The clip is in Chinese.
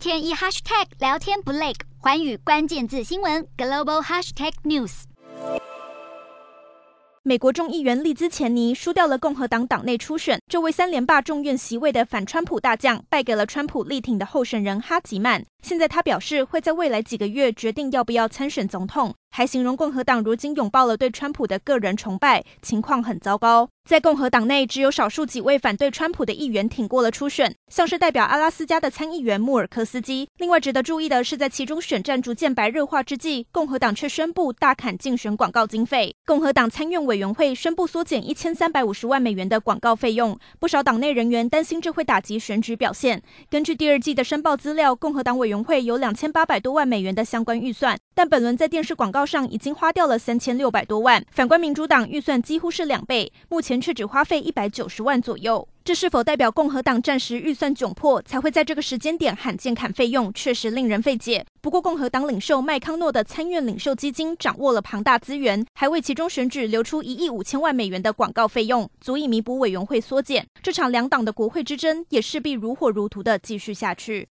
天一 hashtag 聊天不累，环宇关键字新闻 global hashtag news。美国众议员利兹钱尼输掉了共和党党内初选，这位三连霸众院席位的反川普大将败给了川普力挺的候选人哈吉曼。现在他表示会在未来几个月决定要不要参选总统。还形容共和党如今拥抱了对川普的个人崇拜，情况很糟糕。在共和党内，只有少数几位反对川普的议员挺过了初选，像是代表阿拉斯加的参议员穆尔科斯基。另外值得注意的是，在其中选战逐渐白热化之际，共和党却宣布大砍竞选广告经费。共和党参院委员会宣布缩减一千三百五十万美元的广告费用，不少党内人员担心这会打击选举表现。根据第二季的申报资料，共和党委员会有两千八百多万美元的相关预算，但本轮在电视广告上已经花掉了三千六百多万，反观民主党预算几乎是两倍，目前却只花费一百九十万左右。这是否代表共和党暂时预算窘迫，才会在这个时间点罕见砍费用？确实令人费解。不过，共和党领袖麦康诺的参院领袖基金掌握了庞大资源，还为其中选举留出一亿五千万美元的广告费用，足以弥补委员会缩减。这场两党的国会之争也势必如火如荼地继续下去。